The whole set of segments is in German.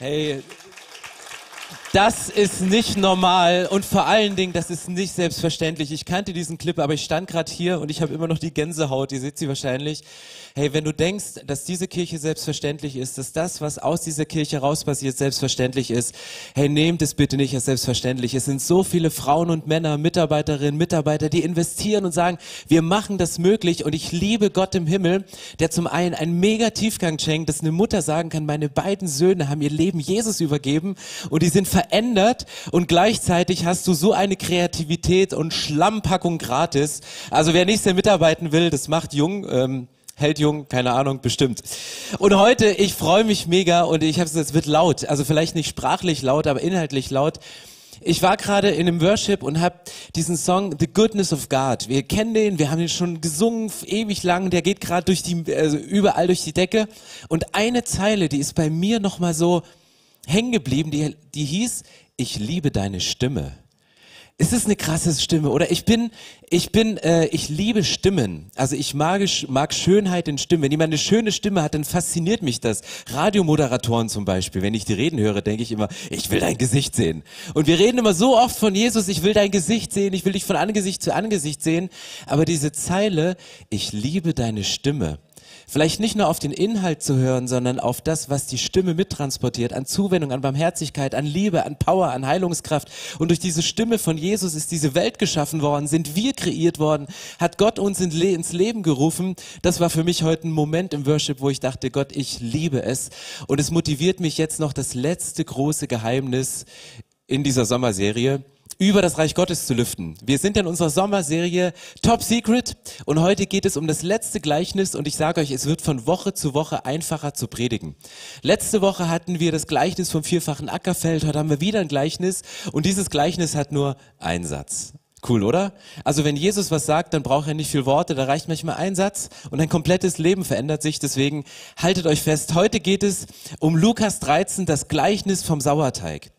Hey, das ist nicht normal und vor allen Dingen, das ist nicht selbstverständlich. Ich kannte diesen Clip, aber ich stand gerade hier und ich habe immer noch die Gänsehaut, ihr seht sie wahrscheinlich. Hey, wenn du denkst, dass diese Kirche selbstverständlich ist, dass das, was aus dieser Kirche raus passiert, selbstverständlich ist, hey, nehmt es bitte nicht als selbstverständlich. Es sind so viele Frauen und Männer, Mitarbeiterinnen, Mitarbeiter, die investieren und sagen, wir machen das möglich und ich liebe Gott im Himmel, der zum einen einen mega Tiefgang schenkt, dass eine Mutter sagen kann, meine beiden Söhne haben ihr Leben Jesus übergeben und die sind verändert und gleichzeitig hast du so eine Kreativität und Schlammpackung gratis. Also wer nicht sehr mitarbeiten will, das macht jung. Ähm, hält jung, keine Ahnung, bestimmt. Und heute, ich freue mich mega und ich habe es, es wird laut, also vielleicht nicht sprachlich laut, aber inhaltlich laut. Ich war gerade in einem Worship und habe diesen Song The Goodness of God. Wir kennen den, wir haben den schon gesungen ewig lang. Der geht gerade durch die also überall durch die Decke. Und eine Zeile, die ist bei mir noch mal so hängen geblieben, die, die hieß, ich liebe deine Stimme. Es ist eine krasse Stimme, oder? Ich bin, ich bin, äh, ich liebe Stimmen. Also ich mag, mag Schönheit in Stimmen. Wenn jemand eine schöne Stimme hat, dann fasziniert mich das. Radiomoderatoren zum Beispiel, wenn ich die reden höre, denke ich immer, ich will dein Gesicht sehen. Und wir reden immer so oft von Jesus, ich will dein Gesicht sehen, ich will dich von Angesicht zu Angesicht sehen. Aber diese Zeile, ich liebe deine Stimme, Vielleicht nicht nur auf den Inhalt zu hören, sondern auf das, was die Stimme mittransportiert, an Zuwendung, an Barmherzigkeit, an Liebe, an Power, an Heilungskraft. Und durch diese Stimme von Jesus ist diese Welt geschaffen worden, sind wir kreiert worden, hat Gott uns ins Leben gerufen. Das war für mich heute ein Moment im Worship, wo ich dachte, Gott, ich liebe es. Und es motiviert mich jetzt noch das letzte große Geheimnis in dieser Sommerserie über das Reich Gottes zu lüften. Wir sind in unserer Sommerserie Top Secret und heute geht es um das letzte Gleichnis und ich sage euch, es wird von Woche zu Woche einfacher zu predigen. Letzte Woche hatten wir das Gleichnis vom vierfachen Ackerfeld, heute haben wir wieder ein Gleichnis und dieses Gleichnis hat nur einen Satz. Cool, oder? Also wenn Jesus was sagt, dann braucht er nicht viel Worte, da reicht manchmal ein Satz und ein komplettes Leben verändert sich. Deswegen haltet euch fest, heute geht es um Lukas 13, das Gleichnis vom Sauerteig.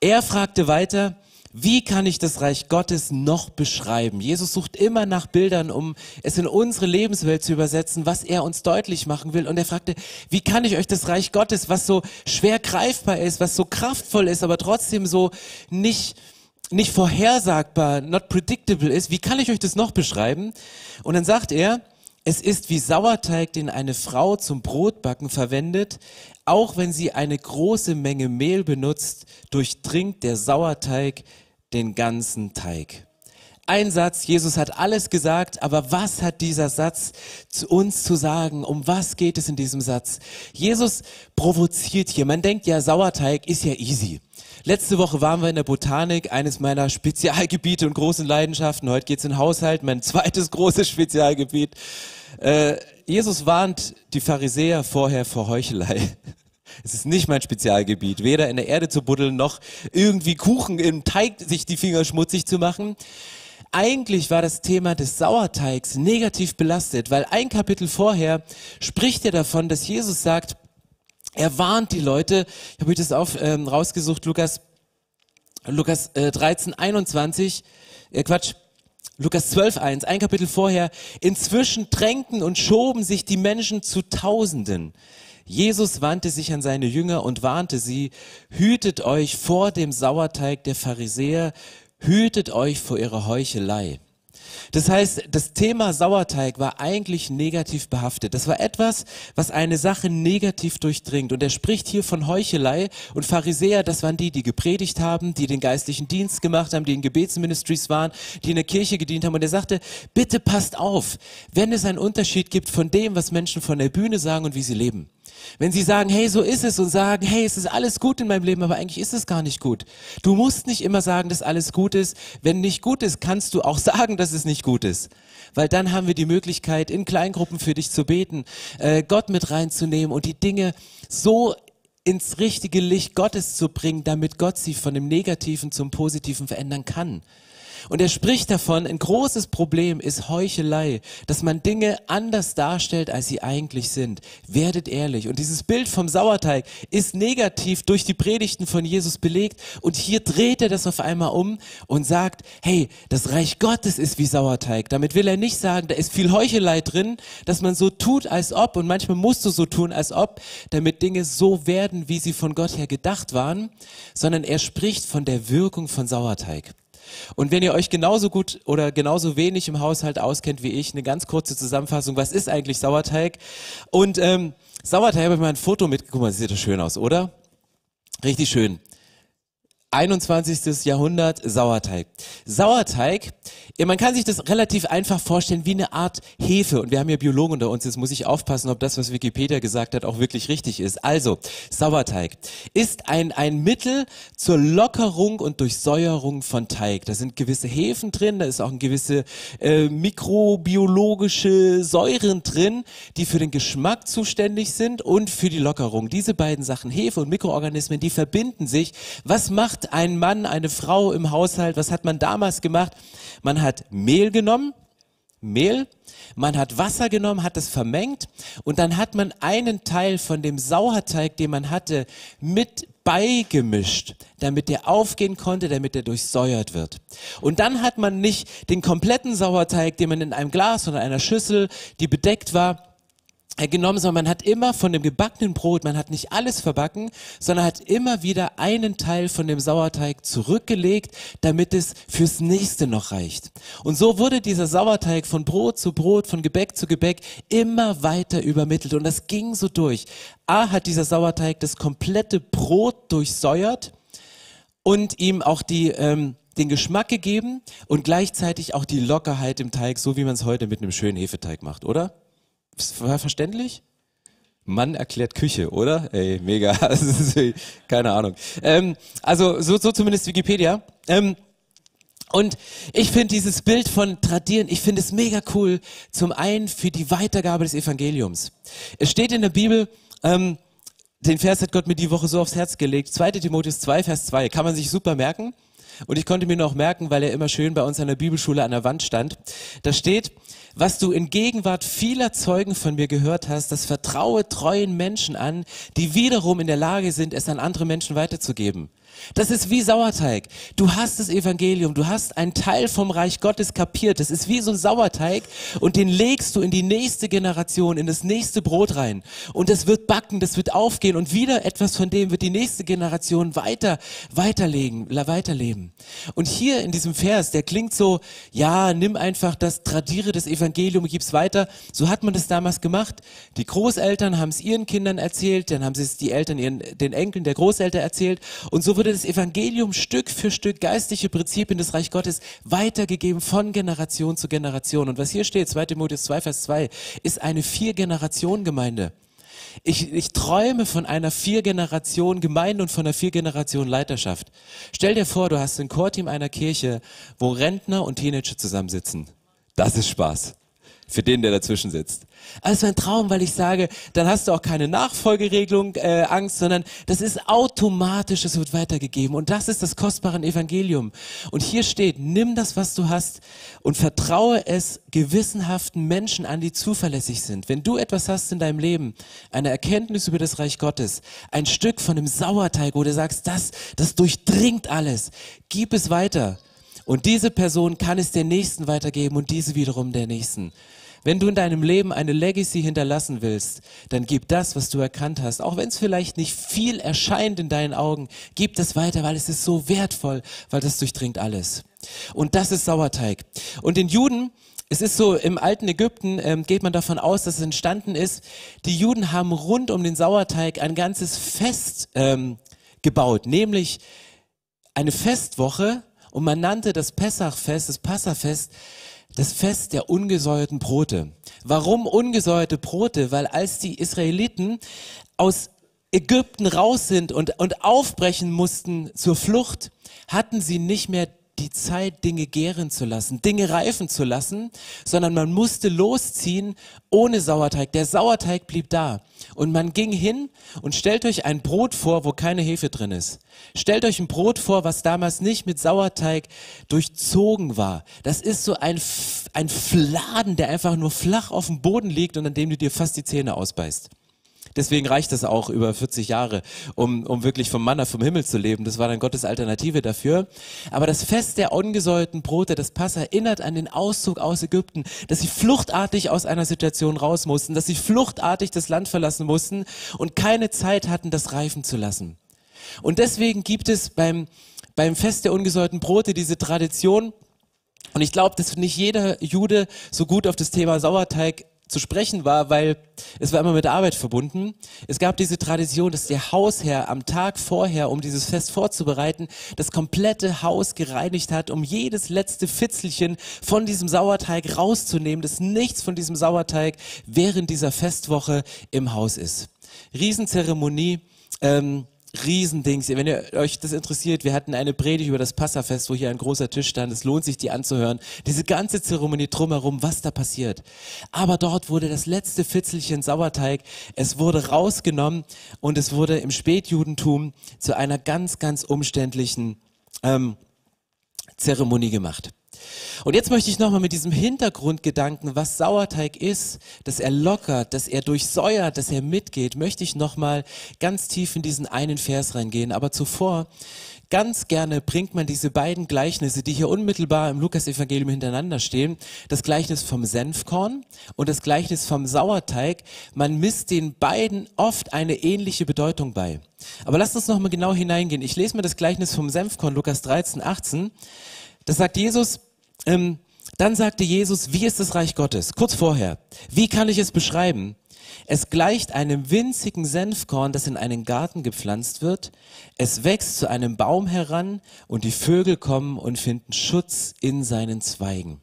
Er fragte weiter, wie kann ich das Reich Gottes noch beschreiben? Jesus sucht immer nach Bildern, um es in unsere Lebenswelt zu übersetzen, was er uns deutlich machen will. Und er fragte, wie kann ich euch das Reich Gottes, was so schwer greifbar ist, was so kraftvoll ist, aber trotzdem so nicht, nicht vorhersagbar, not predictable ist, wie kann ich euch das noch beschreiben? Und dann sagt er, es ist wie Sauerteig, den eine Frau zum Brotbacken verwendet. Auch wenn sie eine große Menge Mehl benutzt, durchdringt der Sauerteig den ganzen Teig. Ein Satz, Jesus hat alles gesagt, aber was hat dieser Satz zu uns zu sagen? Um was geht es in diesem Satz? Jesus provoziert hier. Man denkt ja, Sauerteig ist ja easy. Letzte Woche waren wir in der Botanik, eines meiner Spezialgebiete und großen Leidenschaften. Heute geht's in Haushalt, mein zweites großes Spezialgebiet. Äh, Jesus warnt die Pharisäer vorher vor Heuchelei. Es ist nicht mein Spezialgebiet, weder in der Erde zu buddeln, noch irgendwie Kuchen im Teig sich die Finger schmutzig zu machen. Eigentlich war das Thema des Sauerteigs negativ belastet, weil ein Kapitel vorher spricht er davon, dass Jesus sagt, er warnt die Leute, ich habe euch das auf, ähm, rausgesucht, Lukas, Lukas äh, 13, 21, äh, Quatsch, Lukas 12, 1, ein Kapitel vorher, inzwischen drängten und schoben sich die Menschen zu Tausenden. Jesus wandte sich an seine Jünger und warnte sie, hütet euch vor dem Sauerteig der Pharisäer, hütet euch vor ihrer Heuchelei. Das heißt, das Thema Sauerteig war eigentlich negativ behaftet. Das war etwas, was eine Sache negativ durchdringt. Und er spricht hier von Heuchelei und Pharisäer, das waren die, die gepredigt haben, die den geistlichen Dienst gemacht haben, die in Gebetsministries waren, die in der Kirche gedient haben. Und er sagte, bitte passt auf, wenn es einen Unterschied gibt von dem, was Menschen von der Bühne sagen und wie sie leben. Wenn sie sagen, hey, so ist es und sagen, hey, es ist alles gut in meinem Leben, aber eigentlich ist es gar nicht gut. Du musst nicht immer sagen, dass alles gut ist. Wenn nicht gut ist, kannst du auch sagen, dass es nicht gut ist. Weil dann haben wir die Möglichkeit, in Kleingruppen für dich zu beten, äh, Gott mit reinzunehmen und die Dinge so ins richtige Licht Gottes zu bringen, damit Gott sie von dem Negativen zum Positiven verändern kann. Und er spricht davon, ein großes Problem ist Heuchelei, dass man Dinge anders darstellt, als sie eigentlich sind. Werdet ehrlich. Und dieses Bild vom Sauerteig ist negativ durch die Predigten von Jesus belegt. Und hier dreht er das auf einmal um und sagt, hey, das Reich Gottes ist wie Sauerteig. Damit will er nicht sagen, da ist viel Heuchelei drin, dass man so tut, als ob. Und manchmal musst du so tun, als ob, damit Dinge so werden, wie sie von Gott her gedacht waren. Sondern er spricht von der Wirkung von Sauerteig. Und wenn ihr euch genauso gut oder genauso wenig im Haushalt auskennt wie ich, eine ganz kurze Zusammenfassung, was ist eigentlich Sauerteig? Und ähm, Sauerteig habe ich mal ein Foto mit, guck mal, sieht das schön aus, oder? Richtig schön. 21. Jahrhundert Sauerteig. Sauerteig, ja, man kann sich das relativ einfach vorstellen wie eine Art Hefe. Und wir haben hier Biologen unter uns, jetzt muss ich aufpassen, ob das, was Wikipedia gesagt hat, auch wirklich richtig ist. Also, Sauerteig ist ein, ein Mittel zur Lockerung und Durchsäuerung von Teig. Da sind gewisse Hefen drin, da ist auch ein gewisse äh, mikrobiologische Säuren drin, die für den Geschmack zuständig sind und für die Lockerung. Diese beiden Sachen, Hefe und Mikroorganismen, die verbinden sich. Was macht macht ein Mann, eine Frau im Haushalt? Was hat man damals gemacht? Man hat Mehl genommen, Mehl, man hat Wasser genommen, hat es vermengt und dann hat man einen Teil von dem Sauerteig, den man hatte, mit beigemischt, damit der aufgehen konnte, damit der durchsäuert wird. Und dann hat man nicht den kompletten Sauerteig, den man in einem Glas oder einer Schüssel, die bedeckt war, genommen, sondern man hat immer von dem gebackenen Brot, man hat nicht alles verbacken, sondern hat immer wieder einen Teil von dem Sauerteig zurückgelegt, damit es fürs nächste noch reicht. Und so wurde dieser Sauerteig von Brot zu Brot, von Gebäck zu Gebäck immer weiter übermittelt und das ging so durch. A hat dieser Sauerteig das komplette Brot durchsäuert und ihm auch die ähm, den Geschmack gegeben und gleichzeitig auch die Lockerheit im Teig, so wie man es heute mit einem schönen Hefeteig macht, oder? War verständlich? Mann erklärt Küche, oder? Ey, mega. Keine Ahnung. Ähm, also so, so zumindest Wikipedia. Ähm, und ich finde dieses Bild von Tradieren, ich finde es mega cool. Zum einen für die Weitergabe des Evangeliums. Es steht in der Bibel, ähm, den Vers hat Gott mir die Woche so aufs Herz gelegt. 2. Timotheus 2, Vers 2. Kann man sich super merken. Und ich konnte mir noch merken, weil er immer schön bei uns an der Bibelschule an der Wand stand. Da steht, was du in Gegenwart vieler Zeugen von mir gehört hast, das vertraue treuen Menschen an, die wiederum in der Lage sind, es an andere Menschen weiterzugeben. Das ist wie Sauerteig. Du hast das Evangelium, du hast einen Teil vom Reich Gottes kapiert. Das ist wie so ein Sauerteig und den legst du in die nächste Generation, in das nächste Brot rein. Und das wird backen, das wird aufgehen und wieder etwas von dem wird die nächste Generation weiter, weiterlegen, weiterleben. Und hier in diesem Vers, der klingt so, ja, nimm einfach das, tradiere das Evangelium, gib's weiter. So hat man das damals gemacht. Die Großeltern haben es ihren Kindern erzählt, dann haben sie es die Eltern ihren, den Enkeln der Großeltern erzählt und so wurde das Evangelium Stück für Stück geistliche Prinzipien des Reich Gottes weitergegeben von Generation zu Generation. Und was hier steht, 2 Timotheus 2, Vers 2, ist eine Vier-Generation-Gemeinde. Ich, ich träume von einer Vier-Generation Gemeinde und von einer Vier-Generation Leiterschaft. Stell dir vor, du hast ein Chorteam einer Kirche, wo Rentner und Teenager zusammensitzen. Das ist Spaß für den, der dazwischen sitzt. Also ein Traum, weil ich sage, dann hast du auch keine Nachfolgeregelung, äh, Angst, sondern das ist automatisch, es wird weitergegeben. Und das ist das kostbare Evangelium. Und hier steht, nimm das, was du hast und vertraue es gewissenhaften Menschen an, die zuverlässig sind. Wenn du etwas hast in deinem Leben, eine Erkenntnis über das Reich Gottes, ein Stück von einem Sauerteig, wo du sagst, das, das durchdringt alles, gib es weiter. Und diese Person kann es der Nächsten weitergeben und diese wiederum der Nächsten. Wenn du in deinem Leben eine Legacy hinterlassen willst, dann gib das, was du erkannt hast, auch wenn es vielleicht nicht viel erscheint in deinen Augen, gib das weiter, weil es ist so wertvoll, weil das durchdringt alles. Und das ist Sauerteig. Und den Juden, es ist so, im alten Ägypten ähm, geht man davon aus, dass es entstanden ist. Die Juden haben rund um den Sauerteig ein ganzes Fest ähm, gebaut, nämlich eine Festwoche und man nannte das Pessachfest, das Passafest, das Fest der ungesäuerten Brote. Warum ungesäuerte Brote? Weil als die Israeliten aus Ägypten raus sind und, und aufbrechen mussten zur Flucht, hatten sie nicht mehr die Zeit, Dinge gären zu lassen, Dinge reifen zu lassen, sondern man musste losziehen ohne Sauerteig. Der Sauerteig blieb da. Und man ging hin und stellt euch ein Brot vor, wo keine Hefe drin ist. Stellt euch ein Brot vor, was damals nicht mit Sauerteig durchzogen war. Das ist so ein, ein Fladen, der einfach nur flach auf dem Boden liegt und an dem du dir fast die Zähne ausbeißt. Deswegen reicht das auch über 40 Jahre, um, um wirklich vom Manna vom Himmel zu leben. Das war dann Gottes Alternative dafür. Aber das Fest der ungesäuerten Brote, das Pass erinnert an den Auszug aus Ägypten, dass sie fluchtartig aus einer Situation raus mussten, dass sie fluchtartig das Land verlassen mussten und keine Zeit hatten, das reifen zu lassen. Und deswegen gibt es beim, beim Fest der ungesäuerten Brote diese Tradition, und ich glaube, dass nicht jeder Jude so gut auf das Thema Sauerteig zu sprechen war, weil es war immer mit Arbeit verbunden. Es gab diese Tradition, dass der Hausherr am Tag vorher, um dieses Fest vorzubereiten, das komplette Haus gereinigt hat, um jedes letzte Fitzelchen von diesem Sauerteig rauszunehmen, dass nichts von diesem Sauerteig während dieser Festwoche im Haus ist. Riesenzeremonie. Ähm, Riesendings. Wenn ihr euch das interessiert, wir hatten eine Predigt über das Passafest, wo hier ein großer Tisch stand. Es lohnt sich, die anzuhören. Diese ganze Zeremonie drumherum, was da passiert. Aber dort wurde das letzte Fitzelchen Sauerteig, es wurde rausgenommen und es wurde im Spätjudentum zu einer ganz, ganz umständlichen ähm, Zeremonie gemacht. Und jetzt möchte ich nochmal mit diesem Hintergrundgedanken, was Sauerteig ist, dass er lockert, dass er durchsäuert, dass er mitgeht, möchte ich nochmal ganz tief in diesen einen Vers reingehen. Aber zuvor, ganz gerne bringt man diese beiden Gleichnisse, die hier unmittelbar im Lukas-Evangelium hintereinander stehen, das Gleichnis vom Senfkorn und das Gleichnis vom Sauerteig, man misst den beiden oft eine ähnliche Bedeutung bei. Aber lasst uns nochmal genau hineingehen. Ich lese mir das Gleichnis vom Senfkorn, Lukas 13, 18. Das sagt Jesus, ähm, dann sagte Jesus, wie ist das Reich Gottes? Kurz vorher. Wie kann ich es beschreiben? Es gleicht einem winzigen Senfkorn, das in einen Garten gepflanzt wird. Es wächst zu einem Baum heran und die Vögel kommen und finden Schutz in seinen Zweigen.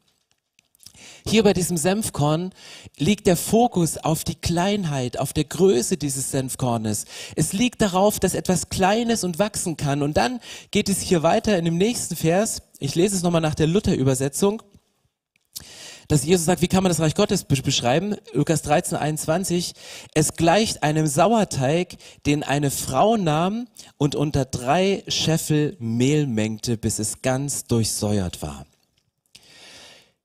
Hier bei diesem Senfkorn liegt der Fokus auf die Kleinheit, auf der Größe dieses Senfkornes. Es liegt darauf, dass etwas Kleines und wachsen kann. Und dann geht es hier weiter in dem nächsten Vers. Ich lese es nochmal nach der Luther-Übersetzung dass Jesus sagt, wie kann man das Reich Gottes beschreiben? Lukas 13, 21. Es gleicht einem Sauerteig, den eine Frau nahm und unter drei Scheffel Mehl mengte, bis es ganz durchsäuert war.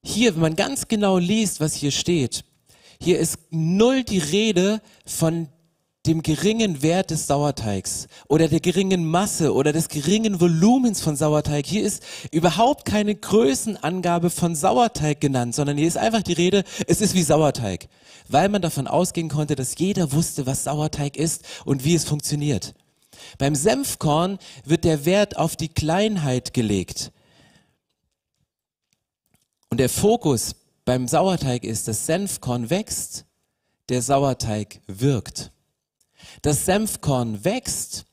Hier, wenn man ganz genau liest, was hier steht, hier ist null die Rede von dem geringen Wert des Sauerteigs oder der geringen Masse oder des geringen Volumens von Sauerteig. Hier ist überhaupt keine Größenangabe von Sauerteig genannt, sondern hier ist einfach die Rede, es ist wie Sauerteig, weil man davon ausgehen konnte, dass jeder wusste, was Sauerteig ist und wie es funktioniert. Beim Senfkorn wird der Wert auf die Kleinheit gelegt. Und der Fokus beim Sauerteig ist, dass Senfkorn wächst, der Sauerteig wirkt. Das Senfkorn wächst,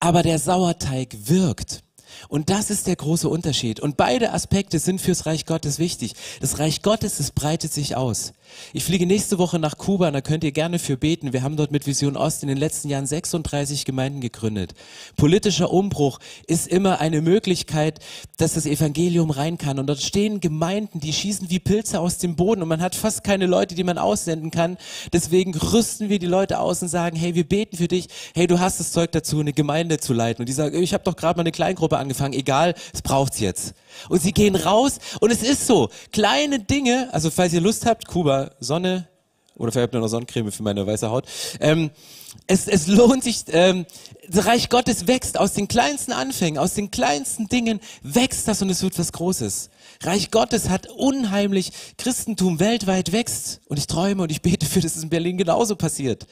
aber der Sauerteig wirkt. Und das ist der große Unterschied. Und beide Aspekte sind fürs Reich Gottes wichtig. Das Reich Gottes, es breitet sich aus. Ich fliege nächste Woche nach Kuba, da könnt ihr gerne für beten. Wir haben dort mit Vision Ost in den letzten Jahren 36 Gemeinden gegründet. Politischer Umbruch ist immer eine Möglichkeit, dass das Evangelium rein kann. Und dort stehen Gemeinden, die schießen wie Pilze aus dem Boden und man hat fast keine Leute, die man aussenden kann. Deswegen rüsten wir die Leute aus und sagen, hey, wir beten für dich. Hey, du hast das Zeug dazu, eine Gemeinde zu leiten. Und die sagen, ich habe doch gerade mal eine Kleingruppe angefangen. Egal, es braucht's jetzt. Und sie gehen raus und es ist so, kleine Dinge, also falls ihr Lust habt, Kuba, Sonne, oder vielleicht noch Sonnencreme für meine weiße Haut. Ähm, es, es lohnt sich, ähm, das Reich Gottes wächst aus den kleinsten Anfängen, aus den kleinsten Dingen wächst das und es wird was Großes. Reich Gottes hat unheimlich, Christentum weltweit wächst und ich träume und ich bete für, dass es in Berlin genauso passiert.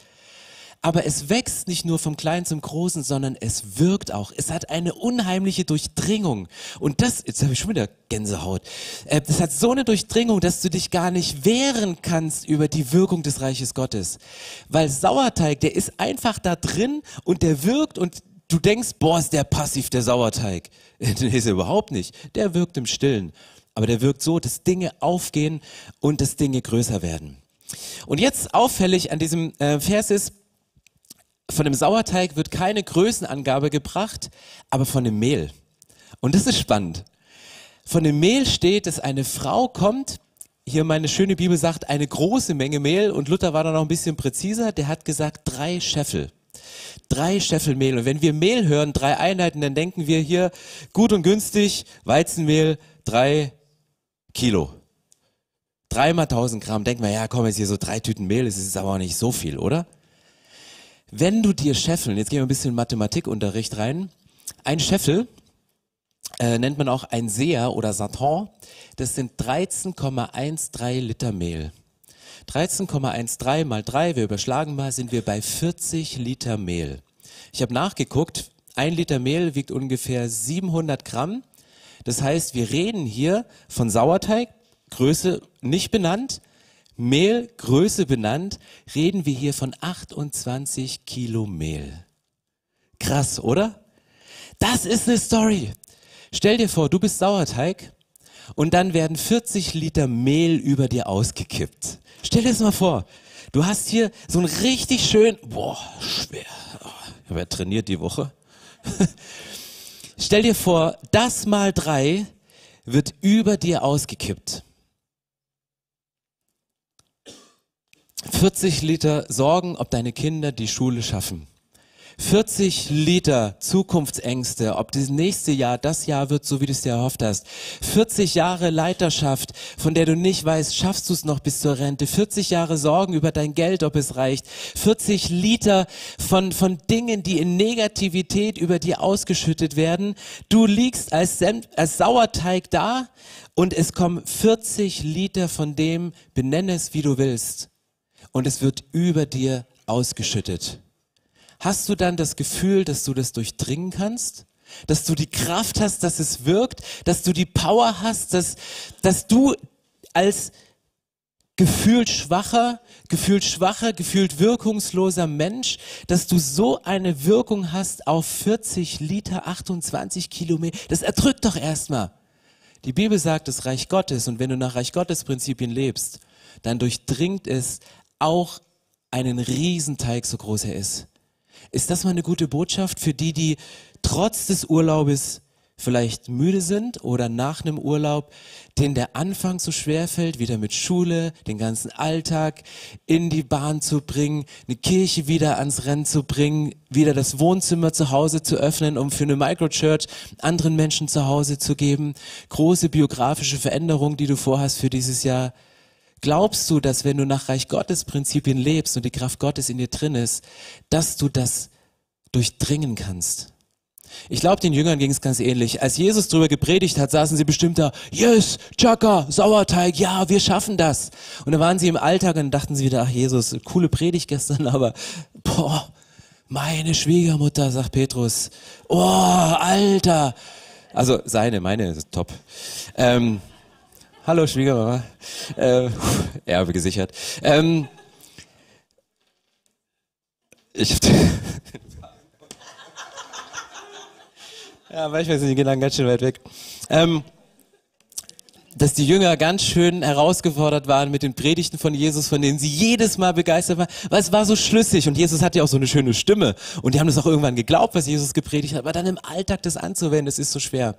Aber es wächst nicht nur vom Kleinen zum Großen, sondern es wirkt auch. Es hat eine unheimliche Durchdringung. Und das, jetzt habe ich schon wieder Gänsehaut. Äh, das hat so eine Durchdringung, dass du dich gar nicht wehren kannst über die Wirkung des Reiches Gottes. Weil Sauerteig, der ist einfach da drin und der wirkt und du denkst, boah, ist der passiv, der Sauerteig. Nee, ist er überhaupt nicht. Der wirkt im Stillen. Aber der wirkt so, dass Dinge aufgehen und dass Dinge größer werden. Und jetzt auffällig an diesem äh, Vers ist, von dem Sauerteig wird keine Größenangabe gebracht, aber von dem Mehl. Und das ist spannend. von dem Mehl steht, dass eine Frau kommt, hier meine schöne Bibel sagt, eine große Menge Mehl und Luther war da noch ein bisschen präziser, der hat gesagt drei Scheffel. Drei Scheffel Mehl. Und wenn wir Mehl hören, drei Einheiten, dann denken wir hier gut und günstig, Weizenmehl, drei Kilo. Dreimal 1000 Gramm. Denken wir, ja komm, jetzt hier so drei Tüten Mehl, das ist aber auch nicht so viel, oder? Wenn du dir Scheffeln, jetzt gehen wir ein bisschen Mathematikunterricht rein, ein Scheffel äh, nennt man auch ein Seher oder Saton, das sind 13,13 Liter Mehl. 13,13 mal 3, wir überschlagen mal, sind wir bei 40 Liter Mehl. Ich habe nachgeguckt, ein Liter Mehl wiegt ungefähr 700 Gramm. Das heißt, wir reden hier von Sauerteig, Größe nicht benannt, Mehl, Größe benannt, reden wir hier von 28 Kilo Mehl. Krass, oder? Das ist eine Story. Stell dir vor, du bist Sauerteig und dann werden 40 Liter Mehl über dir ausgekippt. Stell dir das mal vor. Du hast hier so ein richtig schön, boah, schwer. Oh, ich habe ja trainiert die Woche. Stell dir vor, das mal drei wird über dir ausgekippt. 40 Liter Sorgen, ob deine Kinder die Schule schaffen. 40 Liter Zukunftsängste, ob das nächste Jahr das Jahr wird, so wie du es dir erhofft hast. 40 Jahre Leiterschaft, von der du nicht weißt, schaffst du es noch bis zur Rente. 40 Jahre Sorgen über dein Geld, ob es reicht. 40 Liter von, von Dingen, die in Negativität über dir ausgeschüttet werden. Du liegst als, als Sauerteig da und es kommen 40 Liter von dem, benenne es wie du willst und es wird über dir ausgeschüttet. Hast du dann das Gefühl, dass du das durchdringen kannst? Dass du die Kraft hast, dass es wirkt? Dass du die Power hast, dass, dass du als gefühlt schwacher, gefühlt schwacher, gefühlt wirkungsloser Mensch, dass du so eine Wirkung hast auf 40 Liter, 28 Kilometer. Das erdrückt doch erstmal. Die Bibel sagt, das Reich Gottes und wenn du nach Reich Gottes Prinzipien lebst, dann durchdringt es auch einen Riesenteig, so groß er ist. Ist das mal eine gute Botschaft für die, die trotz des Urlaubes vielleicht müde sind oder nach einem Urlaub, denen der Anfang so schwer fällt, wieder mit Schule, den ganzen Alltag in die Bahn zu bringen, eine Kirche wieder ans Rennen zu bringen, wieder das Wohnzimmer zu Hause zu öffnen, um für eine Microchurch anderen Menschen zu Hause zu geben, große biografische Veränderungen, die du vorhast für dieses Jahr. Glaubst du, dass wenn du nach Reich Gottes Prinzipien lebst und die Kraft Gottes in dir drin ist, dass du das durchdringen kannst? Ich glaube, den Jüngern ging es ganz ähnlich. Als Jesus darüber gepredigt hat, saßen sie bestimmt da, yes, Chaka, Sauerteig, ja, wir schaffen das. Und dann waren sie im Alltag und dachten sie wieder, ach Jesus, coole Predigt gestern, aber boah, meine Schwiegermutter, sagt Petrus, oh, Alter. Also seine, meine ist top. Ähm, Hallo Schwiegermama. Äh, Erbe gesichert. Ähm, ich ja, manchmal sind die Gedanken ganz schön weit weg. Ähm, dass die Jünger ganz schön herausgefordert waren mit den Predigten von Jesus, von denen sie jedes Mal begeistert waren, weil es war so schlüssig und Jesus hat ja auch so eine schöne Stimme und die haben das auch irgendwann geglaubt, was Jesus gepredigt hat, aber dann im Alltag das anzuwenden, das ist so schwer.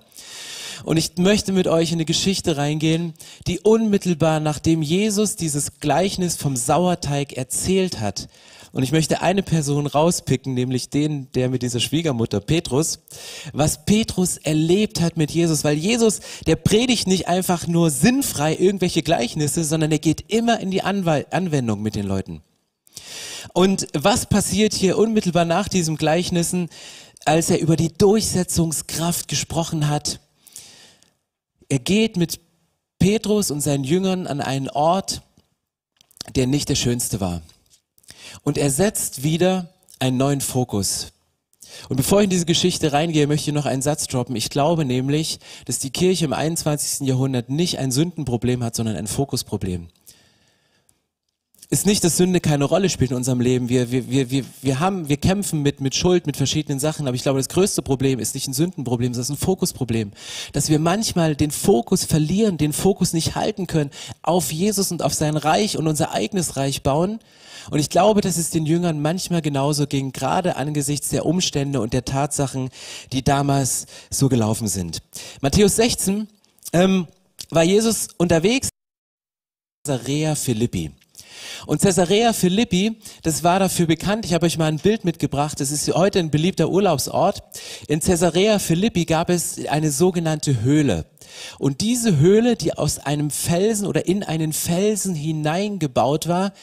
Und ich möchte mit euch in eine Geschichte reingehen, die unmittelbar nachdem Jesus dieses Gleichnis vom Sauerteig erzählt hat, und ich möchte eine Person rauspicken, nämlich den, der mit dieser Schwiegermutter, Petrus, was Petrus erlebt hat mit Jesus, weil Jesus, der predigt nicht einfach nur sinnfrei irgendwelche Gleichnisse, sondern er geht immer in die Anwendung mit den Leuten. Und was passiert hier unmittelbar nach diesem Gleichnissen, als er über die Durchsetzungskraft gesprochen hat? Er geht mit Petrus und seinen Jüngern an einen Ort, der nicht der schönste war. Und er setzt wieder einen neuen Fokus. Und bevor ich in diese Geschichte reingehe, möchte ich noch einen Satz droppen. Ich glaube nämlich, dass die Kirche im 21. Jahrhundert nicht ein Sündenproblem hat, sondern ein Fokusproblem ist nicht, dass Sünde keine Rolle spielt in unserem Leben. Wir, wir, wir, wir, wir, haben, wir kämpfen mit, mit Schuld, mit verschiedenen Sachen, aber ich glaube, das größte Problem ist nicht ein Sündenproblem, sondern ein Fokusproblem. Dass wir manchmal den Fokus verlieren, den Fokus nicht halten können, auf Jesus und auf sein Reich und unser eigenes Reich bauen. Und ich glaube, dass es den Jüngern manchmal genauso ging, gerade angesichts der Umstände und der Tatsachen, die damals so gelaufen sind. Matthäus 16 ähm, war Jesus unterwegs Caesarea Philippi. Und Caesarea Philippi, das war dafür bekannt, ich habe euch mal ein Bild mitgebracht, das ist heute ein beliebter Urlaubsort. In Caesarea Philippi gab es eine sogenannte Höhle. Und diese Höhle, die aus einem Felsen oder in einen Felsen hineingebaut war,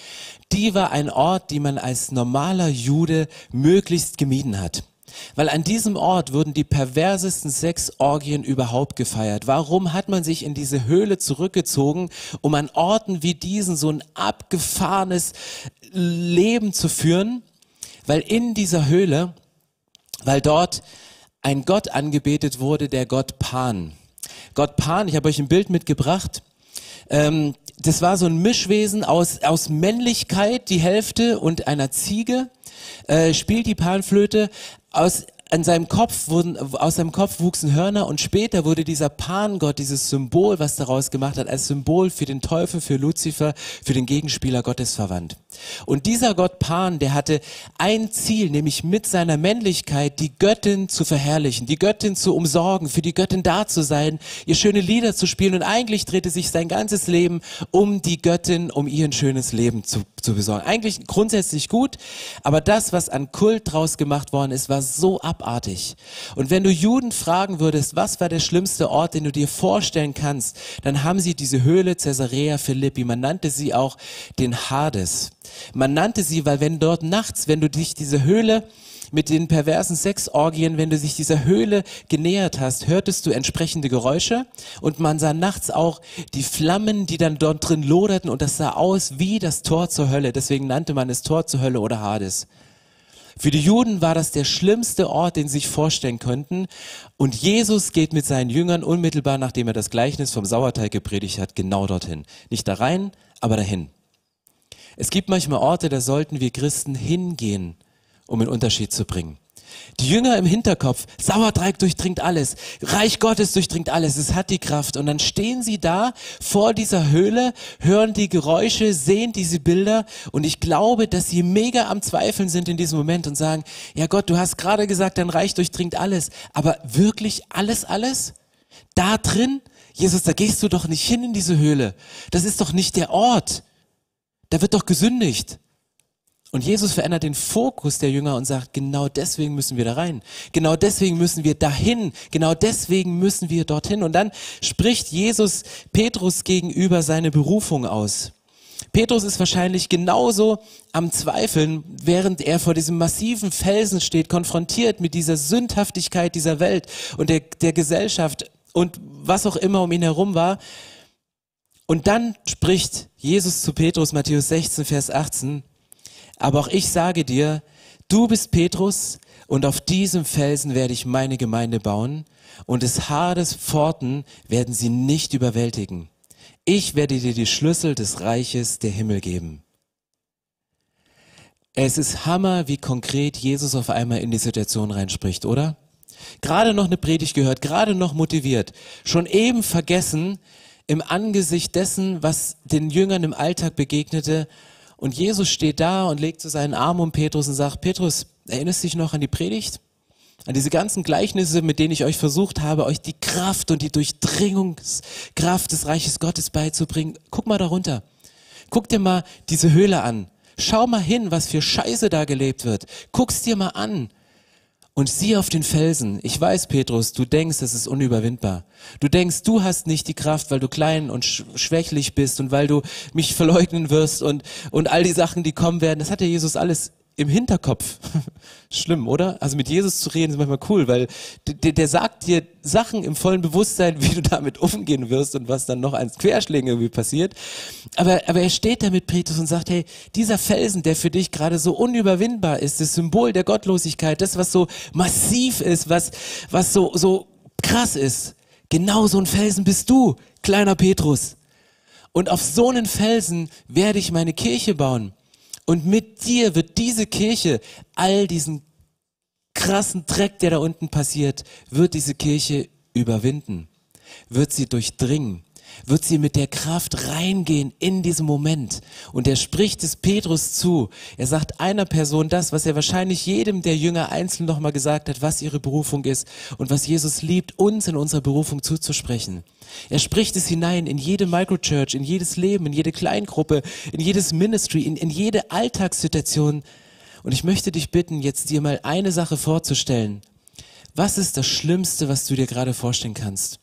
die war ein Ort, die man als normaler Jude möglichst gemieden hat. Weil an diesem Ort wurden die perversesten Sexorgien überhaupt gefeiert. Warum hat man sich in diese Höhle zurückgezogen, um an Orten wie diesen so ein abgefahrenes Leben zu führen? Weil in dieser Höhle, weil dort ein Gott angebetet wurde, der Gott Pan. Gott Pan, ich habe euch ein Bild mitgebracht. Ähm, das war so ein Mischwesen aus, aus Männlichkeit, die Hälfte, und einer Ziege. Äh, spielt die Panflöte, aus an seinem Kopf wurden, aus seinem Kopf wuchsen Hörner und später wurde dieser Pangott, dieses Symbol, was daraus gemacht hat, als Symbol für den Teufel, für Luzifer, für den Gegenspieler Gottes verwandt. Und dieser Gott Pan, der hatte ein Ziel, nämlich mit seiner Männlichkeit die Göttin zu verherrlichen, die Göttin zu umsorgen, für die Göttin da zu sein, ihr schöne Lieder zu spielen und eigentlich drehte sich sein ganzes Leben um die Göttin, um ihr ein schönes Leben zu, zu besorgen. Eigentlich grundsätzlich gut, aber das, was an Kult draus gemacht worden ist, war so ab abartig. Und wenn du Juden fragen würdest, was war der schlimmste Ort, den du dir vorstellen kannst, dann haben sie diese Höhle Caesarea Philippi. Man nannte sie auch den Hades. Man nannte sie, weil wenn dort nachts, wenn du dich diese Höhle mit den perversen Sexorgien, wenn du sich dieser Höhle genähert hast, hörtest du entsprechende Geräusche und man sah nachts auch die Flammen, die dann dort drin loderten und das sah aus wie das Tor zur Hölle. Deswegen nannte man es Tor zur Hölle oder Hades. Für die Juden war das der schlimmste Ort, den sie sich vorstellen könnten. Und Jesus geht mit seinen Jüngern unmittelbar, nachdem er das Gleichnis vom Sauerteig gepredigt hat, genau dorthin. Nicht da rein, aber dahin. Es gibt manchmal Orte, da sollten wir Christen hingehen, um einen Unterschied zu bringen. Die Jünger im Hinterkopf, Sauerteig durchdringt alles, Reich Gottes durchdringt alles, es hat die Kraft. Und dann stehen sie da vor dieser Höhle, hören die Geräusche, sehen diese Bilder und ich glaube, dass sie mega am Zweifeln sind in diesem Moment und sagen, ja Gott, du hast gerade gesagt, dein Reich durchdringt alles, aber wirklich alles, alles? Da drin? Jesus, da gehst du doch nicht hin in diese Höhle. Das ist doch nicht der Ort. Da wird doch gesündigt. Und Jesus verändert den Fokus der Jünger und sagt, genau deswegen müssen wir da rein. Genau deswegen müssen wir dahin. Genau deswegen müssen wir dorthin. Und dann spricht Jesus Petrus gegenüber seine Berufung aus. Petrus ist wahrscheinlich genauso am Zweifeln, während er vor diesem massiven Felsen steht, konfrontiert mit dieser Sündhaftigkeit dieser Welt und der, der Gesellschaft und was auch immer um ihn herum war. Und dann spricht Jesus zu Petrus, Matthäus 16, Vers 18, aber auch ich sage dir, du bist Petrus und auf diesem Felsen werde ich meine Gemeinde bauen und des Hades Pforten werden sie nicht überwältigen. Ich werde dir die Schlüssel des Reiches der Himmel geben. Es ist Hammer, wie konkret Jesus auf einmal in die Situation reinspricht, oder? Gerade noch eine Predigt gehört, gerade noch motiviert, schon eben vergessen im Angesicht dessen, was den Jüngern im Alltag begegnete, und Jesus steht da und legt so seinen Arm um Petrus und sagt, Petrus, erinnerst du dich noch an die Predigt? An diese ganzen Gleichnisse, mit denen ich euch versucht habe, euch die Kraft und die Durchdringungskraft des Reiches Gottes beizubringen. Guck mal darunter. Guck dir mal diese Höhle an. Schau mal hin, was für Scheiße da gelebt wird. Guck's dir mal an und sieh auf den Felsen. Ich weiß, Petrus, du denkst, es ist unüberwindbar. Du denkst, du hast nicht die Kraft, weil du klein und schwächlich bist und weil du mich verleugnen wirst und, und all die Sachen, die kommen werden. Das hat ja Jesus alles im Hinterkopf. Schlimm, oder? Also mit Jesus zu reden ist manchmal cool, weil der, der sagt dir Sachen im vollen Bewusstsein, wie du damit umgehen wirst und was dann noch als Querschlägen irgendwie passiert. Aber, aber er steht da mit Petrus und sagt, hey, dieser Felsen, der für dich gerade so unüberwindbar ist, das Symbol der Gottlosigkeit, das, was so massiv ist, was, was so, so krass ist, genau so ein Felsen bist du, kleiner Petrus. Und auf so einen Felsen werde ich meine Kirche bauen. Und mit dir wird diese Kirche all diesen krassen Dreck, der da unten passiert, wird diese Kirche überwinden, wird sie durchdringen. Wird sie mit der Kraft reingehen in diesem Moment. Und er spricht es Petrus zu. Er sagt einer Person das, was er wahrscheinlich jedem der Jünger einzeln nochmal gesagt hat, was ihre Berufung ist und was Jesus liebt, uns in unserer Berufung zuzusprechen. Er spricht es hinein in jede Microchurch, in jedes Leben, in jede Kleingruppe, in jedes Ministry, in, in jede Alltagssituation. Und ich möchte dich bitten, jetzt dir mal eine Sache vorzustellen. Was ist das Schlimmste, was du dir gerade vorstellen kannst?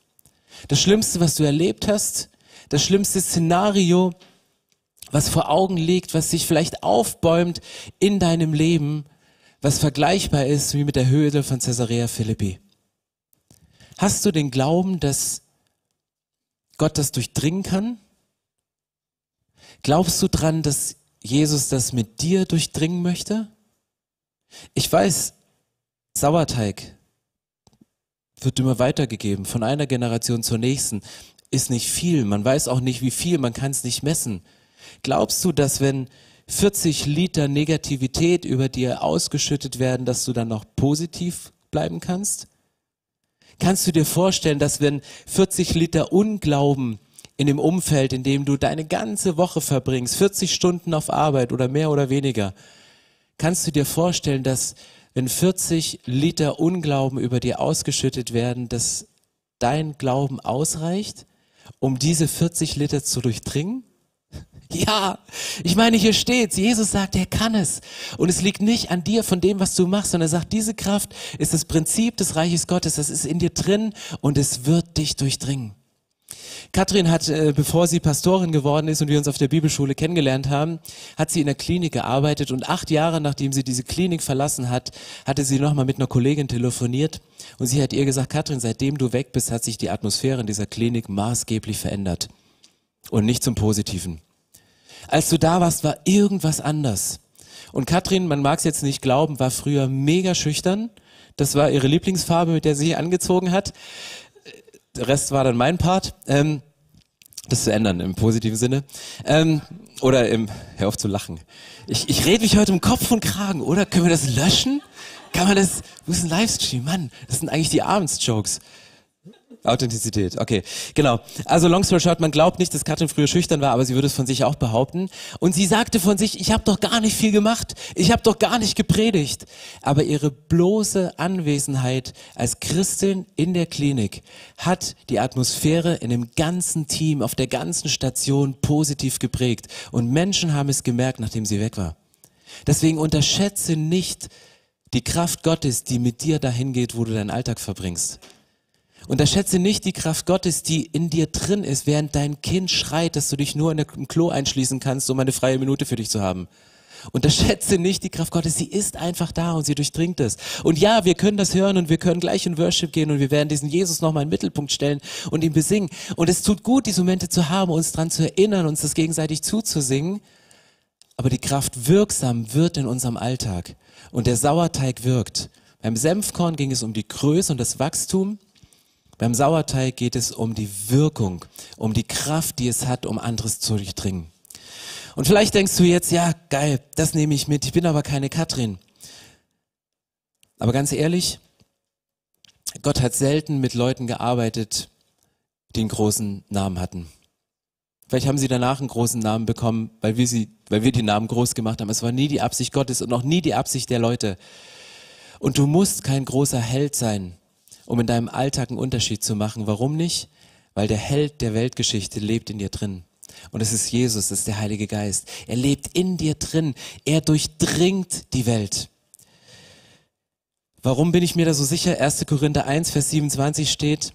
Das Schlimmste, was du erlebt hast, das schlimmste Szenario, was vor Augen liegt, was sich vielleicht aufbäumt in deinem Leben, was vergleichbar ist wie mit der Höhle von Caesarea Philippi. Hast du den Glauben, dass Gott das durchdringen kann? Glaubst du dran, dass Jesus das mit dir durchdringen möchte? Ich weiß, Sauerteig wird immer weitergegeben, von einer Generation zur nächsten, ist nicht viel. Man weiß auch nicht, wie viel, man kann es nicht messen. Glaubst du, dass wenn 40 Liter Negativität über dir ausgeschüttet werden, dass du dann noch positiv bleiben kannst? Kannst du dir vorstellen, dass wenn 40 Liter Unglauben in dem Umfeld, in dem du deine ganze Woche verbringst, 40 Stunden auf Arbeit oder mehr oder weniger, kannst du dir vorstellen, dass wenn 40 Liter Unglauben über dir ausgeschüttet werden, dass dein Glauben ausreicht, um diese 40 Liter zu durchdringen? Ja, ich meine, hier steht's. Jesus sagt, er kann es. Und es liegt nicht an dir von dem, was du machst, sondern er sagt, diese Kraft ist das Prinzip des Reiches Gottes. Das ist in dir drin und es wird dich durchdringen. Katrin hat, äh, bevor sie Pastorin geworden ist und wir uns auf der Bibelschule kennengelernt haben, hat sie in der Klinik gearbeitet und acht Jahre nachdem sie diese Klinik verlassen hat, hatte sie nochmal mit einer Kollegin telefoniert und sie hat ihr gesagt, Katrin, seitdem du weg bist, hat sich die Atmosphäre in dieser Klinik maßgeblich verändert und nicht zum Positiven. Als du da warst, war irgendwas anders. Und Katrin, man mag es jetzt nicht glauben, war früher mega schüchtern. Das war ihre Lieblingsfarbe, mit der sie angezogen hat Rest war dann mein Part. Ähm, das zu ändern im positiven Sinne. Ähm, oder im, hör auf zu lachen. Ich, ich rede mich heute um Kopf und Kragen, oder? Können wir das löschen? Kann man das, wo ist ein Livestream? Mann, das sind eigentlich die Abendsjokes. Authentizität, okay, genau. Also long story short, man glaubt nicht, dass Katrin früher schüchtern war, aber sie würde es von sich auch behaupten. Und sie sagte von sich, ich habe doch gar nicht viel gemacht, ich habe doch gar nicht gepredigt. Aber ihre bloße Anwesenheit als Christin in der Klinik hat die Atmosphäre in dem ganzen Team, auf der ganzen Station positiv geprägt. Und Menschen haben es gemerkt, nachdem sie weg war. Deswegen unterschätze nicht die Kraft Gottes, die mit dir dahin geht, wo du deinen Alltag verbringst. Unterschätze nicht die Kraft Gottes, die in dir drin ist, während dein Kind schreit, dass du dich nur im Klo einschließen kannst, um eine freie Minute für dich zu haben. Unterschätze nicht die Kraft Gottes, sie ist einfach da und sie durchdringt es. Und ja, wir können das hören und wir können gleich in Worship gehen und wir werden diesen Jesus nochmal in den Mittelpunkt stellen und ihn besingen. Und es tut gut, diese Momente zu haben, uns daran zu erinnern, uns das gegenseitig zuzusingen. Aber die Kraft wirksam wird in unserem Alltag und der Sauerteig wirkt. Beim Senfkorn ging es um die Größe und das Wachstum. Beim Sauerteig geht es um die Wirkung, um die Kraft, die es hat, um anderes zu durchdringen. Und vielleicht denkst du jetzt, ja, geil, das nehme ich mit, ich bin aber keine Katrin. Aber ganz ehrlich, Gott hat selten mit Leuten gearbeitet, die einen großen Namen hatten. Vielleicht haben sie danach einen großen Namen bekommen, weil wir sie, weil wir die Namen groß gemacht haben. Es war nie die Absicht Gottes und auch nie die Absicht der Leute. Und du musst kein großer Held sein, um in deinem Alltag einen Unterschied zu machen. Warum nicht? Weil der Held der Weltgeschichte lebt in dir drin. Und es ist Jesus, es ist der Heilige Geist. Er lebt in dir drin. Er durchdringt die Welt. Warum bin ich mir da so sicher? 1. Korinther 1, Vers 27 steht,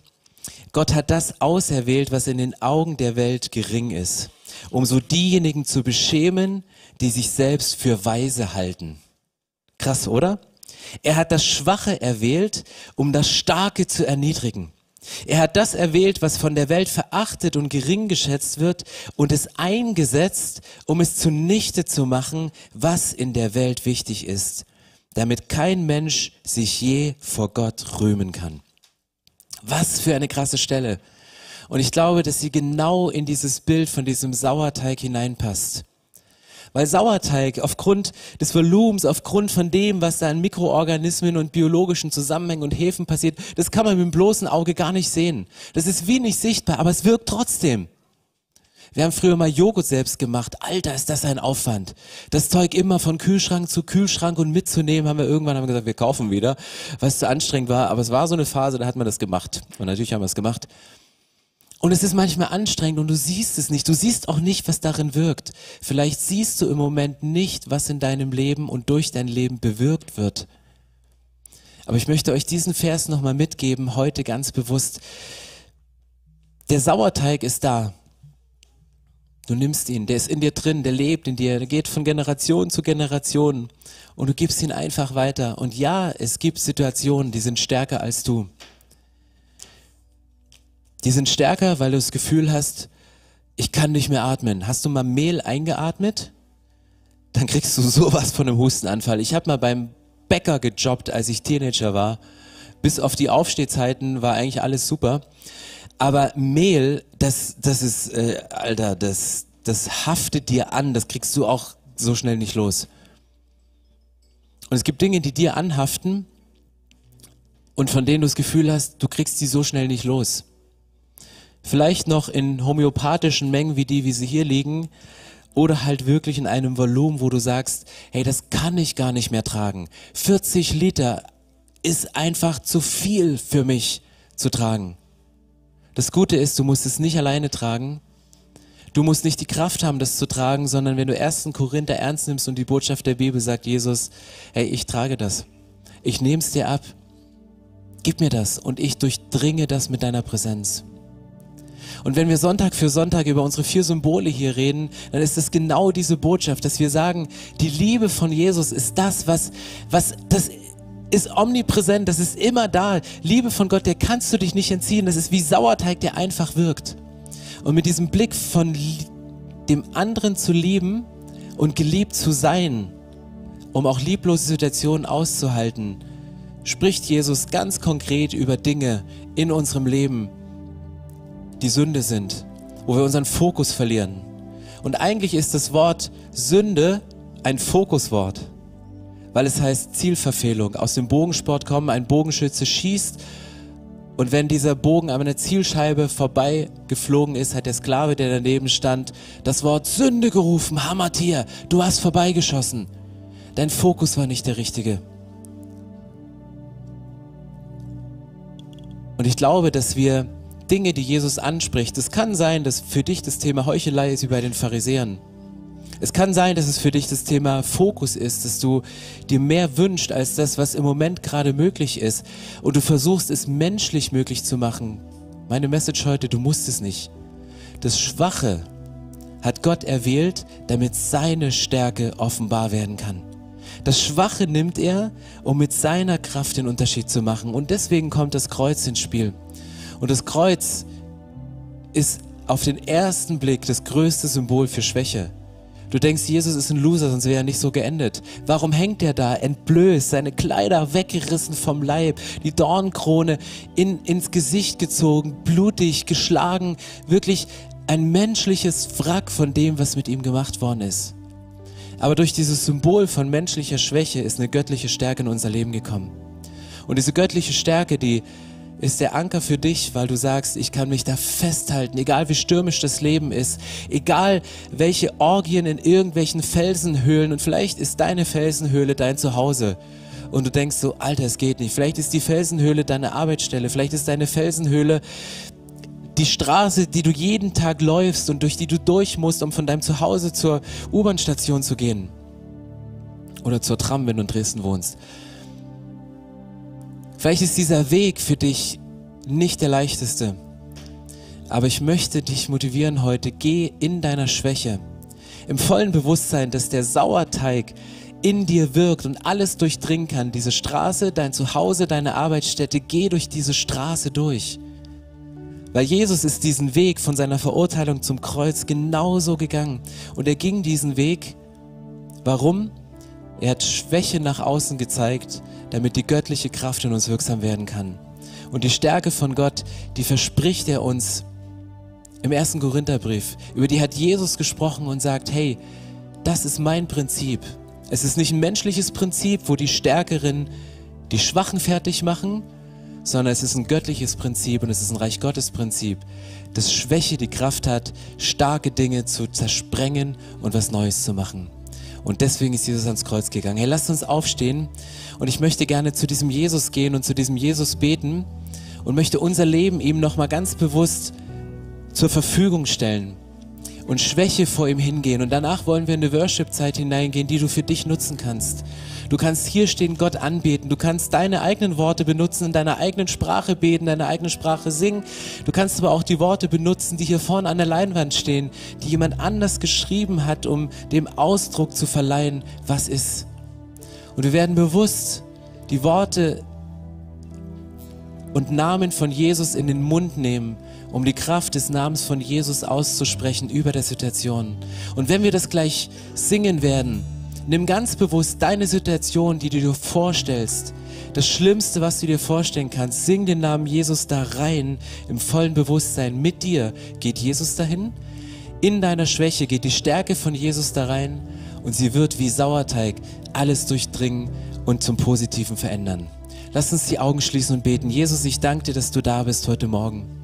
Gott hat das auserwählt, was in den Augen der Welt gering ist, um so diejenigen zu beschämen, die sich selbst für weise halten. Krass, oder? Er hat das Schwache erwählt, um das Starke zu erniedrigen. Er hat das erwählt, was von der Welt verachtet und gering geschätzt wird, und es eingesetzt, um es zunichte zu machen, was in der Welt wichtig ist, damit kein Mensch sich je vor Gott rühmen kann. Was für eine krasse Stelle. Und ich glaube, dass sie genau in dieses Bild von diesem Sauerteig hineinpasst. Weil Sauerteig aufgrund des Volumens, aufgrund von dem, was da an Mikroorganismen und biologischen Zusammenhängen und Hefen passiert, das kann man mit dem bloßen Auge gar nicht sehen. Das ist wenig sichtbar, aber es wirkt trotzdem. Wir haben früher mal Joghurt selbst gemacht. Alter, ist das ein Aufwand. Das Zeug immer von Kühlschrank zu Kühlschrank und mitzunehmen, haben wir irgendwann haben wir gesagt, wir kaufen wieder, weil es zu anstrengend war. Aber es war so eine Phase, da hat man das gemacht. Und natürlich haben wir es gemacht. Und es ist manchmal anstrengend und du siehst es nicht. Du siehst auch nicht, was darin wirkt. Vielleicht siehst du im Moment nicht, was in deinem Leben und durch dein Leben bewirkt wird. Aber ich möchte euch diesen Vers nochmal mitgeben, heute ganz bewusst. Der Sauerteig ist da. Du nimmst ihn, der ist in dir drin, der lebt in dir, der geht von Generation zu Generation und du gibst ihn einfach weiter. Und ja, es gibt Situationen, die sind stärker als du. Die sind stärker, weil du das Gefühl hast, ich kann nicht mehr atmen. Hast du mal Mehl eingeatmet? Dann kriegst du sowas von einem Hustenanfall. Ich habe mal beim Bäcker gejobbt, als ich Teenager war. Bis auf die Aufstehzeiten war eigentlich alles super. Aber Mehl, das, das ist, äh, Alter, das, das haftet dir an. Das kriegst du auch so schnell nicht los. Und es gibt Dinge, die dir anhaften und von denen du das Gefühl hast, du kriegst die so schnell nicht los. Vielleicht noch in homöopathischen Mengen wie die, wie sie hier liegen. Oder halt wirklich in einem Volumen, wo du sagst, hey, das kann ich gar nicht mehr tragen. 40 Liter ist einfach zu viel für mich zu tragen. Das Gute ist, du musst es nicht alleine tragen. Du musst nicht die Kraft haben, das zu tragen, sondern wenn du 1. Korinther ernst nimmst und die Botschaft der Bibel sagt Jesus, hey, ich trage das. Ich nehme es dir ab. Gib mir das und ich durchdringe das mit deiner Präsenz. Und wenn wir Sonntag für Sonntag über unsere vier Symbole hier reden, dann ist es genau diese Botschaft, dass wir sagen, die Liebe von Jesus ist das, was, was, das ist omnipräsent, das ist immer da. Liebe von Gott, der kannst du dich nicht entziehen. Das ist wie Sauerteig, der einfach wirkt. Und mit diesem Blick von dem anderen zu lieben und geliebt zu sein, um auch lieblose Situationen auszuhalten, spricht Jesus ganz konkret über Dinge in unserem Leben, die Sünde sind, wo wir unseren Fokus verlieren. Und eigentlich ist das Wort Sünde ein Fokuswort, weil es heißt Zielverfehlung. Aus dem Bogensport kommen, ein Bogenschütze schießt und wenn dieser Bogen an einer Zielscheibe vorbei geflogen ist, hat der Sklave, der daneben stand, das Wort Sünde gerufen. Hammertier, du hast vorbeigeschossen. Dein Fokus war nicht der richtige. Und ich glaube, dass wir Dinge, die Jesus anspricht. Es kann sein, dass für dich das Thema Heuchelei ist wie bei den Pharisäern. Es kann sein, dass es für dich das Thema Fokus ist, dass du dir mehr wünscht als das, was im Moment gerade möglich ist. Und du versuchst es menschlich möglich zu machen. Meine Message heute, du musst es nicht. Das Schwache hat Gott erwählt, damit seine Stärke offenbar werden kann. Das Schwache nimmt er, um mit seiner Kraft den Unterschied zu machen. Und deswegen kommt das Kreuz ins Spiel. Und das Kreuz ist auf den ersten Blick das größte Symbol für Schwäche. Du denkst, Jesus ist ein Loser, sonst wäre er nicht so geendet. Warum hängt er da entblößt, seine Kleider weggerissen vom Leib, die Dornkrone in, ins Gesicht gezogen, blutig, geschlagen, wirklich ein menschliches Wrack von dem, was mit ihm gemacht worden ist. Aber durch dieses Symbol von menschlicher Schwäche ist eine göttliche Stärke in unser Leben gekommen. Und diese göttliche Stärke, die ist der Anker für dich, weil du sagst, ich kann mich da festhalten, egal wie stürmisch das Leben ist, egal welche Orgien in irgendwelchen Felsenhöhlen und vielleicht ist deine Felsenhöhle dein Zuhause und du denkst so, Alter, es geht nicht. Vielleicht ist die Felsenhöhle deine Arbeitsstelle, vielleicht ist deine Felsenhöhle die Straße, die du jeden Tag läufst und durch die du durch musst, um von deinem Zuhause zur U-Bahn-Station zu gehen. Oder zur Tram, wenn du in Dresden wohnst. Vielleicht ist dieser Weg für dich nicht der leichteste. Aber ich möchte dich motivieren heute, geh in deiner Schwäche. Im vollen Bewusstsein, dass der Sauerteig in dir wirkt und alles durchdringen kann. Diese Straße, dein Zuhause, deine Arbeitsstätte, geh durch diese Straße durch. Weil Jesus ist diesen Weg von seiner Verurteilung zum Kreuz genauso gegangen. Und er ging diesen Weg. Warum? Er hat Schwäche nach außen gezeigt, damit die göttliche Kraft in uns wirksam werden kann. Und die Stärke von Gott, die verspricht er uns im ersten Korintherbrief. Über die hat Jesus gesprochen und sagt, hey, das ist mein Prinzip. Es ist nicht ein menschliches Prinzip, wo die Stärkeren die Schwachen fertig machen, sondern es ist ein göttliches Prinzip und es ist ein Reich Gottes Prinzip, dass Schwäche die Kraft hat, starke Dinge zu zersprengen und was Neues zu machen. Und deswegen ist Jesus ans Kreuz gegangen. Hey, lasst uns aufstehen und ich möchte gerne zu diesem Jesus gehen und zu diesem Jesus beten und möchte unser Leben ihm nochmal ganz bewusst zur Verfügung stellen und Schwäche vor ihm hingehen. Und danach wollen wir in eine Worship-Zeit hineingehen, die du für dich nutzen kannst. Du kannst hier stehen, Gott anbeten. Du kannst deine eigenen Worte benutzen, in deiner eigenen Sprache beten, deine eigene Sprache singen. Du kannst aber auch die Worte benutzen, die hier vorne an der Leinwand stehen, die jemand anders geschrieben hat, um dem Ausdruck zu verleihen, was ist. Und wir werden bewusst die Worte und Namen von Jesus in den Mund nehmen um die Kraft des Namens von Jesus auszusprechen über der Situation. Und wenn wir das gleich singen werden, nimm ganz bewusst deine Situation, die du dir vorstellst, das Schlimmste, was du dir vorstellen kannst, sing den Namen Jesus da rein im vollen Bewusstsein. Mit dir geht Jesus dahin, in deiner Schwäche geht die Stärke von Jesus da rein und sie wird wie Sauerteig alles durchdringen und zum Positiven verändern. Lass uns die Augen schließen und beten. Jesus, ich danke dir, dass du da bist heute Morgen.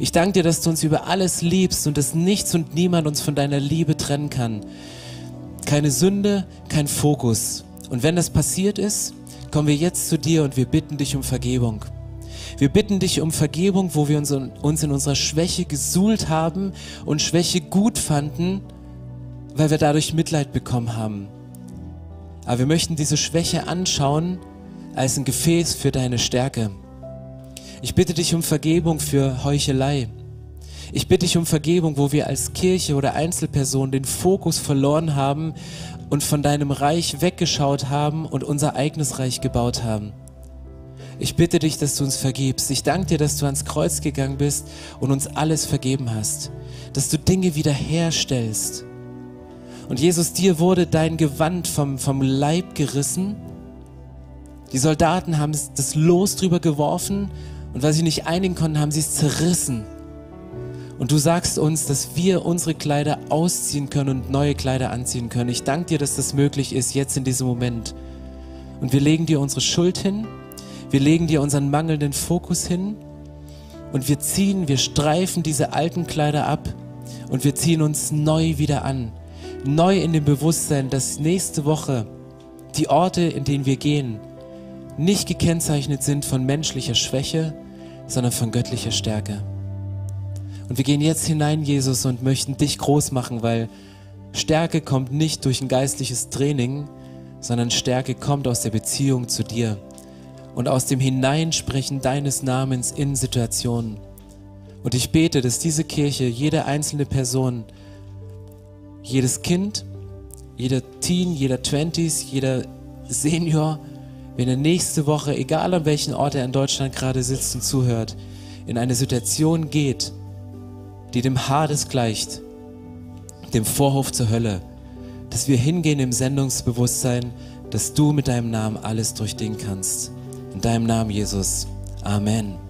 Ich danke dir, dass du uns über alles liebst und dass nichts und niemand uns von deiner Liebe trennen kann. Keine Sünde, kein Fokus. Und wenn das passiert ist, kommen wir jetzt zu dir und wir bitten dich um Vergebung. Wir bitten dich um Vergebung, wo wir uns, uns in unserer Schwäche gesuhlt haben und Schwäche gut fanden, weil wir dadurch Mitleid bekommen haben. Aber wir möchten diese Schwäche anschauen als ein Gefäß für deine Stärke. Ich bitte dich um Vergebung für Heuchelei. Ich bitte dich um Vergebung, wo wir als Kirche oder Einzelperson den Fokus verloren haben und von deinem Reich weggeschaut haben und unser eigenes Reich gebaut haben. Ich bitte dich, dass du uns vergibst. Ich danke dir, dass du ans Kreuz gegangen bist und uns alles vergeben hast. Dass du Dinge wiederherstellst. Und Jesus, dir wurde dein Gewand vom, vom Leib gerissen. Die Soldaten haben das Los drüber geworfen und weil sie nicht einigen konnten, haben sie es zerrissen. Und du sagst uns, dass wir unsere Kleider ausziehen können und neue Kleider anziehen können. Ich danke dir, dass das möglich ist, jetzt in diesem Moment. Und wir legen dir unsere Schuld hin. Wir legen dir unseren mangelnden Fokus hin. Und wir ziehen, wir streifen diese alten Kleider ab. Und wir ziehen uns neu wieder an. Neu in dem Bewusstsein, dass nächste Woche die Orte, in denen wir gehen, nicht gekennzeichnet sind von menschlicher Schwäche, sondern von göttlicher Stärke. Und wir gehen jetzt hinein, Jesus, und möchten dich groß machen, weil Stärke kommt nicht durch ein geistliches Training, sondern Stärke kommt aus der Beziehung zu dir und aus dem Hineinsprechen deines Namens in Situationen. Und ich bete, dass diese Kirche, jede einzelne Person, jedes Kind, jeder Teen, jeder Twenties, jeder Senior, wenn er nächste Woche, egal an welchen Ort er in Deutschland gerade sitzt und zuhört, in eine Situation geht, die dem Hades gleicht, dem Vorhof zur Hölle, dass wir hingehen im Sendungsbewusstsein, dass du mit deinem Namen alles durchdingen kannst. In deinem Namen, Jesus. Amen.